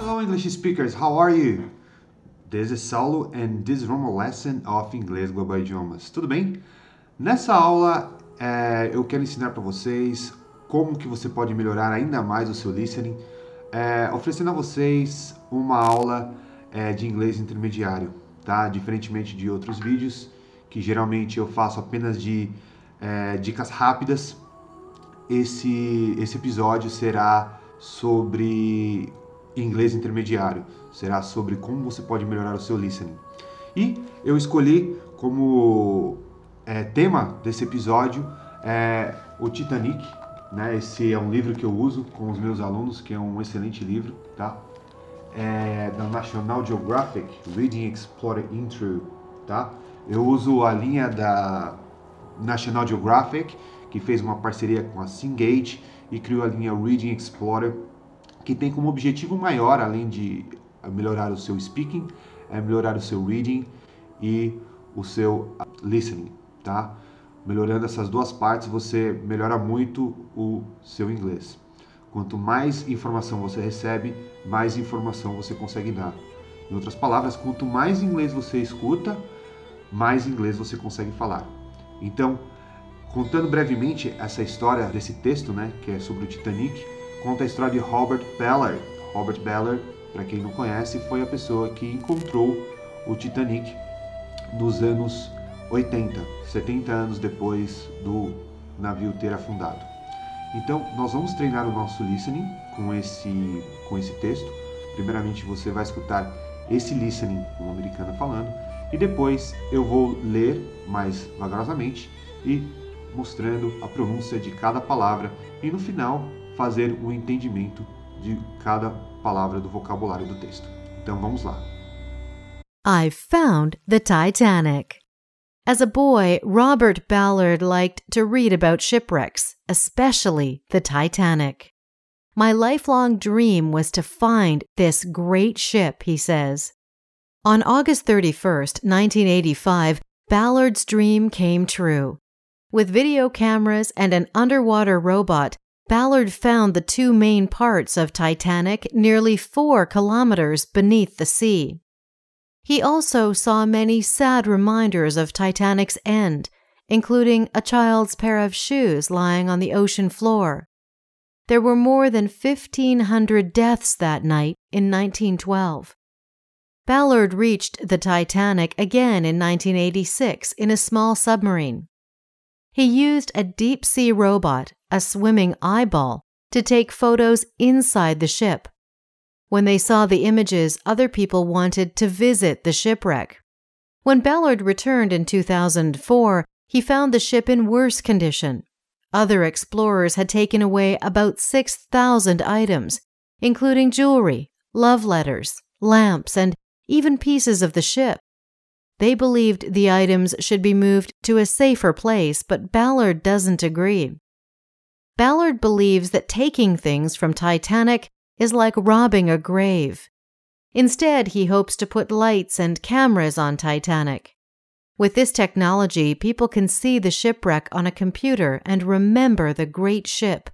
Hello English speakers, how are you? This is Saulo and this is one lesson of Inglês Global Idiomas. Tudo bem? Nessa aula é, eu quero ensinar para vocês como que você pode melhorar ainda mais o seu listening, é, oferecendo a vocês uma aula é, de inglês intermediário, tá? Diferentemente de outros vídeos que geralmente eu faço apenas de é, dicas rápidas, esse esse episódio será sobre inglês intermediário, será sobre como você pode melhorar o seu listening. E eu escolhi como é, tema desse episódio é o Titanic, né? Esse é um livro que eu uso com os meus alunos, que é um excelente livro, tá? É da National Geographic, Reading Explorer Intro, tá? Eu uso a linha da National Geographic, que fez uma parceria com a Cengage e criou a linha Reading Explorer, que tem como objetivo maior, além de melhorar o seu speaking, é melhorar o seu reading e o seu listening, tá? Melhorando essas duas partes, você melhora muito o seu inglês. Quanto mais informação você recebe, mais informação você consegue dar. Em outras palavras, quanto mais inglês você escuta, mais inglês você consegue falar. Então, contando brevemente essa história desse texto, né, que é sobre o Titanic, conta a história de Robert Ballard. Robert Ballard, para quem não conhece, foi a pessoa que encontrou o Titanic nos anos 80, 70 anos depois do navio ter afundado. Então, nós vamos treinar o nosso listening com esse com esse texto. Primeiramente, você vai escutar esse listening, um americano falando, e depois eu vou ler mais vagarosamente e mostrando a pronúncia de cada palavra e no final fazer o entendimento de cada palavra do vocabulário do texto. Então vamos lá. I found the Titanic. As a boy, Robert Ballard liked to read about shipwrecks, especially the Titanic. My lifelong dream was to find this great ship, he says. On August 31st, 1985, Ballard's dream came true. With video cameras and an underwater robot, Ballard found the two main parts of Titanic nearly four kilometers beneath the sea. He also saw many sad reminders of Titanic's end, including a child's pair of shoes lying on the ocean floor. There were more than 1,500 deaths that night in 1912. Ballard reached the Titanic again in 1986 in a small submarine. He used a deep sea robot, a swimming eyeball, to take photos inside the ship. When they saw the images, other people wanted to visit the shipwreck. When Ballard returned in 2004, he found the ship in worse condition. Other explorers had taken away about 6,000 items, including jewelry, love letters, lamps, and even pieces of the ship. They believed the items should be moved to a safer place, but Ballard doesn't agree. Ballard believes that taking things from Titanic is like robbing a grave. Instead, he hopes to put lights and cameras on Titanic. With this technology, people can see the shipwreck on a computer and remember the great ship.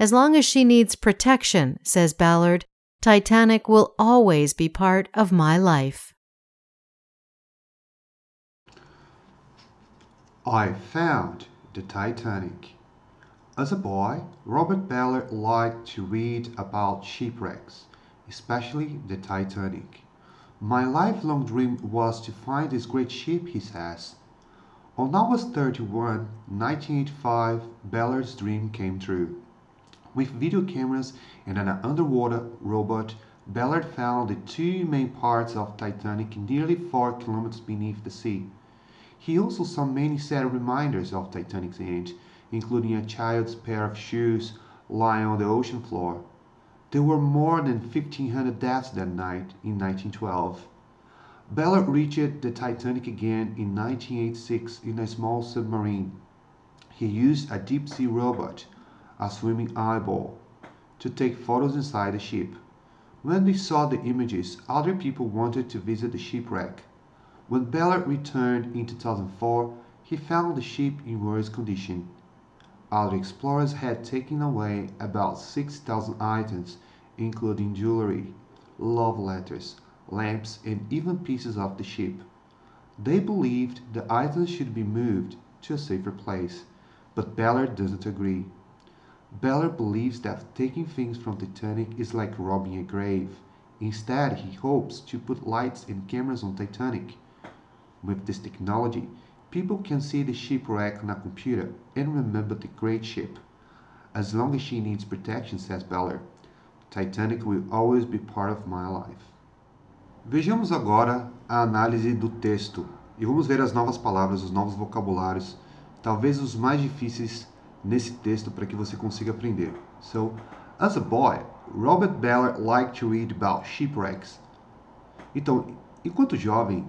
As long as she needs protection, says Ballard, Titanic will always be part of my life. I found the Titanic. As a boy, Robert Ballard liked to read about shipwrecks, especially the Titanic. My lifelong dream was to find this great ship, he says. On August 31, 1985, Ballard's dream came true. With video cameras and an underwater robot, Ballard found the two main parts of Titanic nearly 4 kilometers beneath the sea. He also saw many sad reminders of Titanic's end, including a child's pair of shoes lying on the ocean floor. There were more than 1,500 deaths that night in 1912. Ballard reached the Titanic again in 1986 in a small submarine. He used a deep sea robot a swimming eyeball, to take photos inside the ship. When they saw the images, other people wanted to visit the shipwreck. When Ballard returned in 2004, he found the ship in worse condition. Other explorers had taken away about 6,000 items, including jewelry, love letters, lamps, and even pieces of the ship. They believed the items should be moved to a safer place, but Ballard doesn't agree. Ballard believes that taking things from Titanic is like robbing a grave. Instead, he hopes to put lights and cameras on Titanic. With this technology, people can see the shipwreck on a computer and remember the great ship. As long as she needs protection, says Ballard, Titanic will always be part of my life. Vejamos agora a análise do texto e vamos ver as novas palavras, os novos vocabulários, talvez os mais difíceis nesse texto para que você consiga aprender. So, as a boy, Robert Ballard liked to read about shipwrecks. Então, enquanto jovem,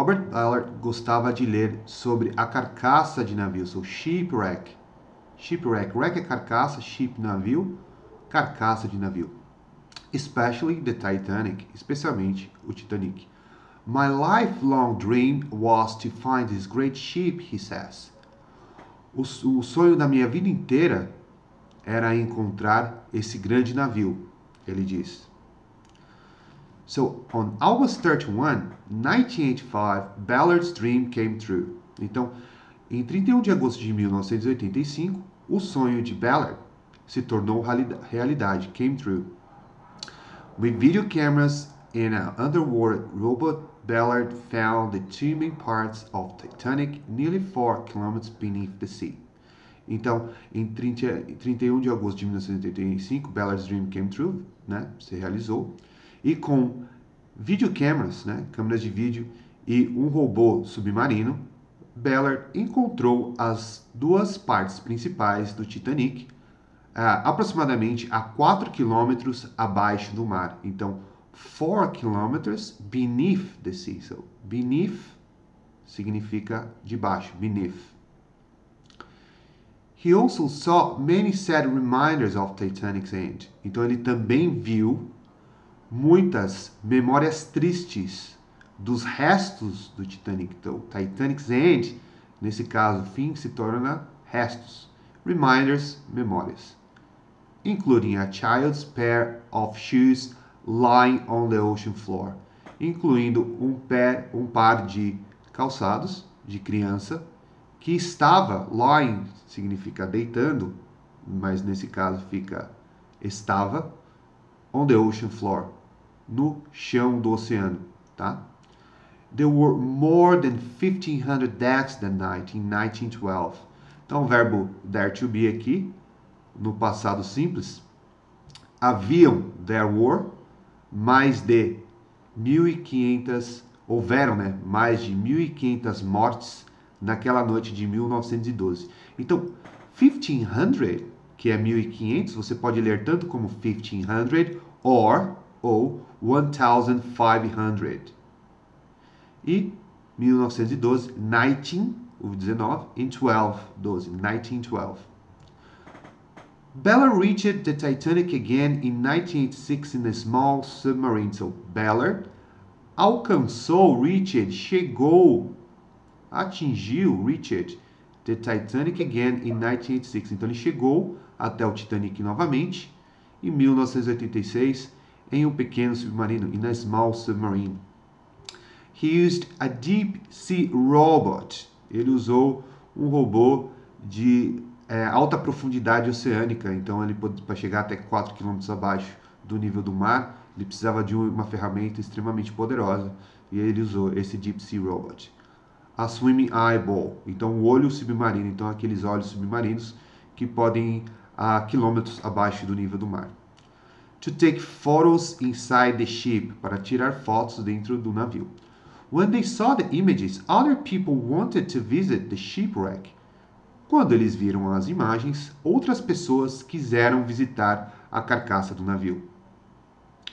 Robert Ballard gostava de ler sobre a carcaça de navios, so shipwreck. Shipwreck, wreck é carcaça, ship navio, carcaça de navio. Especially the Titanic, especialmente o Titanic. My lifelong dream was to find this great ship, he says. O, o sonho da minha vida inteira era encontrar esse grande navio, ele diz. So, on August 31, 1985, Ballard's dream came true. Então, em 31 de agosto de 1985, o sonho de Ballard se tornou realidade, came true. With video cameras and an underwater robot, Ballard found the two main parts of Titanic nearly 4 kilometers beneath the sea. Então, em 30, 31 de agosto de 1985, Ballard's Dream came true, né? Se realizou. E com videocameras, né? Câmeras de vídeo e um robô submarino, Ballard encontrou as duas partes principais do Titanic, uh, aproximadamente a 4 quilômetros abaixo do mar. Então, 4 kilometers beneath the sea. So, beneath significa debaixo, beneath. He also saw many sad reminders of Titanic's end. Então ele também viu muitas memórias tristes dos restos do Titanic. Então, Titanic's end, nesse caso, fim se torna restos. Reminders, memórias. Including a child's pair of shoes lying on the ocean floor, incluindo um, pé, um par de calçados de criança que estava, lying significa deitando, mas nesse caso fica estava, on the ocean floor, no chão do oceano, tá? There were more than 1500 deaths that night in 1912. Então o verbo there to be aqui, no passado simples, haviam, there were, mais de 1500, houveram, né, mais de 1500 mortes naquela noite de 1912. Então, 1500, que é 1500, você pode ler tanto como 1500 or ou 1500. E 1912, 19, o 19, em 12, 12, 1912. Ballard reached the Titanic again in 1986 in a small submarine. So, Ballard alcançou, reached, chegou atingiu Richard the Titanic again in 1986. Então ele chegou até o Titanic novamente em 1986 em um pequeno submarino, in a small submarine. He used a deep sea robot. Ele usou um robô de é, alta profundidade oceânica, então ele para chegar até 4 km abaixo do nível do mar, ele precisava de uma ferramenta extremamente poderosa e ele usou esse Deep Sea Robot a swimming eyeball, então o olho submarino, então aqueles olhos submarinos que podem ir a quilômetros abaixo do nível do mar. To take photos inside the ship, para tirar fotos dentro do navio. When they saw the images, other people wanted to visit the shipwreck. Quando eles viram as imagens, outras pessoas quiseram visitar a carcaça do navio.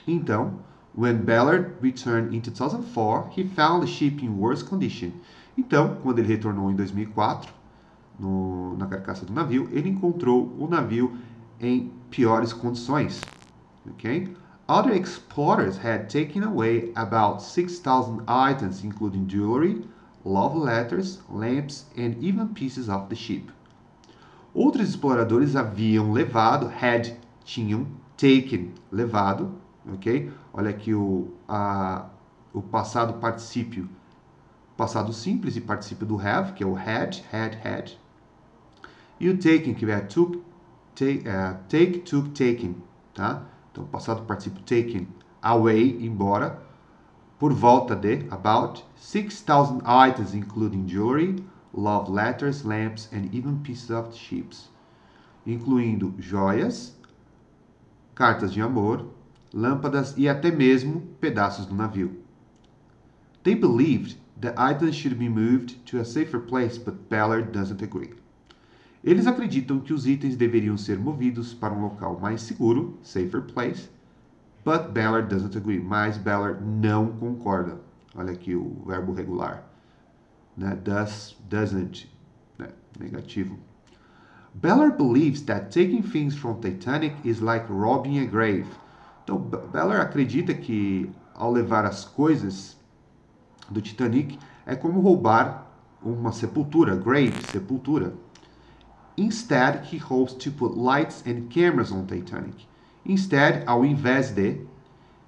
Então, when Ballard returned in 2004, he found the ship in worse condition. Então, quando ele retornou em 2004, no, na carcaça do navio, ele encontrou o navio em piores condições. Okay? Other explorers had taken away about 6,000 items, including jewelry, love letters, lamps, and even pieces of the ship. Outros exploradores haviam levado, had, tinham, taken, levado, ok? Olha aqui o, a, o passado particípio, passado simples e particípio do have, que é o had, had, had. E o taken, que é took, take, uh, take took, taken, tá? Então, passado particípio taken, away, embora, por volta de, about, 6,000 items, including jewelry, love letters, lamps, and even pieces of ships, incluindo joias, cartas de amor, lâmpadas e até mesmo pedaços do navio. They believed the items should be moved to a safer place, but Ballard doesn't agree. Eles acreditam que os itens deveriam ser movidos para um local mais seguro, safer place, but Ballard doesn't agree. Mas Ballard não concorda. Olha aqui o verbo regular. Né? Does, doesn't, né? negativo. Ballard believes that taking things from Titanic is like robbing a grave. Então, Ballard acredita que ao levar as coisas do Titanic é como roubar uma sepultura, grave, sepultura. Instead, he hopes to put lights and cameras on Titanic. Instead, ao invés de,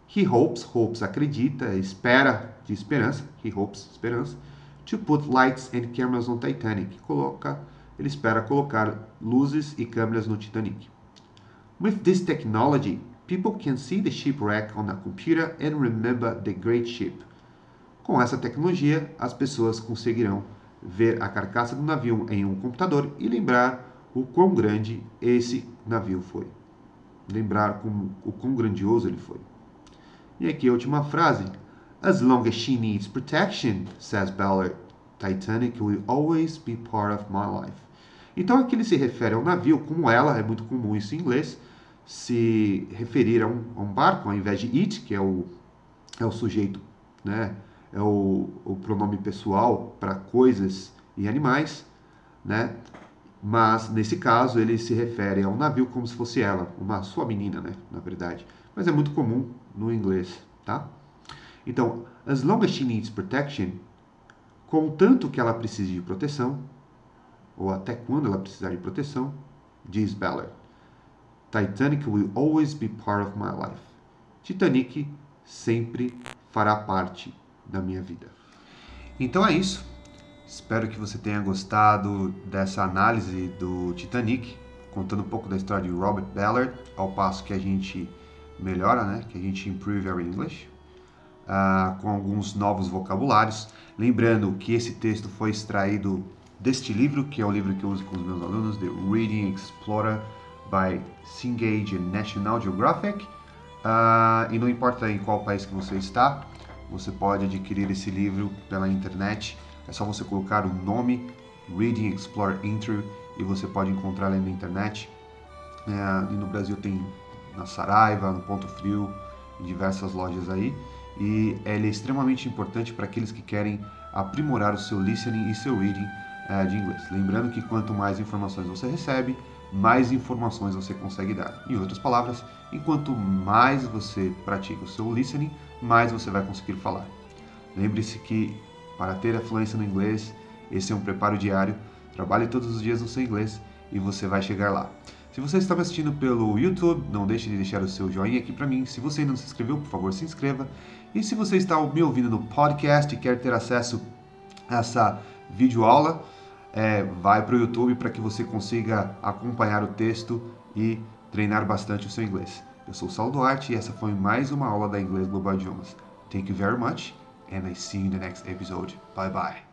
he hopes, hopes acredita, espera, de esperança, he hopes, esperança, to put lights and cameras on Titanic. Coloca, ele espera colocar luzes e câmeras no Titanic. With this technology, people can see the shipwreck on a computer and remember the great ship. Com essa tecnologia, as pessoas conseguirão ver a carcaça do navio em um computador e lembrar o quão grande esse navio foi. Lembrar como, o quão grandioso ele foi. E aqui a última frase. As long as she needs protection, says Ballard, Titanic will always be part of my life. Então aqui ele se refere ao navio como ela, é muito comum isso em inglês, se referir a um, a um barco ao invés de it, que é o, é o sujeito, né? É o, o pronome pessoal para coisas e animais, né? Mas nesse caso ele se refere a um navio como se fosse ela, uma sua menina, né? Na verdade. Mas é muito comum no inglês, tá? Então, as long as she needs protection, contanto que ela precise de proteção, ou até quando ela precisar de proteção, diz Ballard. Titanic will always be part of my life. Titanic sempre fará parte da minha vida. Então é isso. Espero que você tenha gostado dessa análise do Titanic, contando um pouco da história de Robert Ballard, ao passo que a gente melhora, né? Que a gente improve our English, uh, com alguns novos vocabulários. Lembrando que esse texto foi extraído deste livro, que é o livro que eu uso com os meus alunos, The Reading Explorer by Cengage National Geographic. Uh, e não importa em qual país que você está, você pode adquirir esse livro pela internet. É só você colocar o nome Reading Explore Intro e você pode encontrar ele na internet. É, e no Brasil tem na Saraiva, no Ponto Frio, em diversas lojas aí. E ele é extremamente importante para aqueles que querem aprimorar o seu listening e seu reading é, de inglês. Lembrando que quanto mais informações você recebe, mais informações você consegue dar. Em outras palavras, enquanto mais você pratica o seu listening, mais você vai conseguir falar. Lembre-se que para ter a fluência no inglês, esse é um preparo diário. Trabalhe todos os dias no seu inglês e você vai chegar lá. Se você está me assistindo pelo YouTube, não deixe de deixar o seu joinha aqui para mim. Se você ainda não se inscreveu, por favor, se inscreva. E se você está me ouvindo no podcast e quer ter acesso a essa videoaula, é, vai para o YouTube para que você consiga acompanhar o texto e treinar bastante o seu inglês. Eu sou o Saulo Duarte e essa foi mais uma aula da Inglês Global Idiomas. Thank you very much and I see you in the next episode. Bye bye.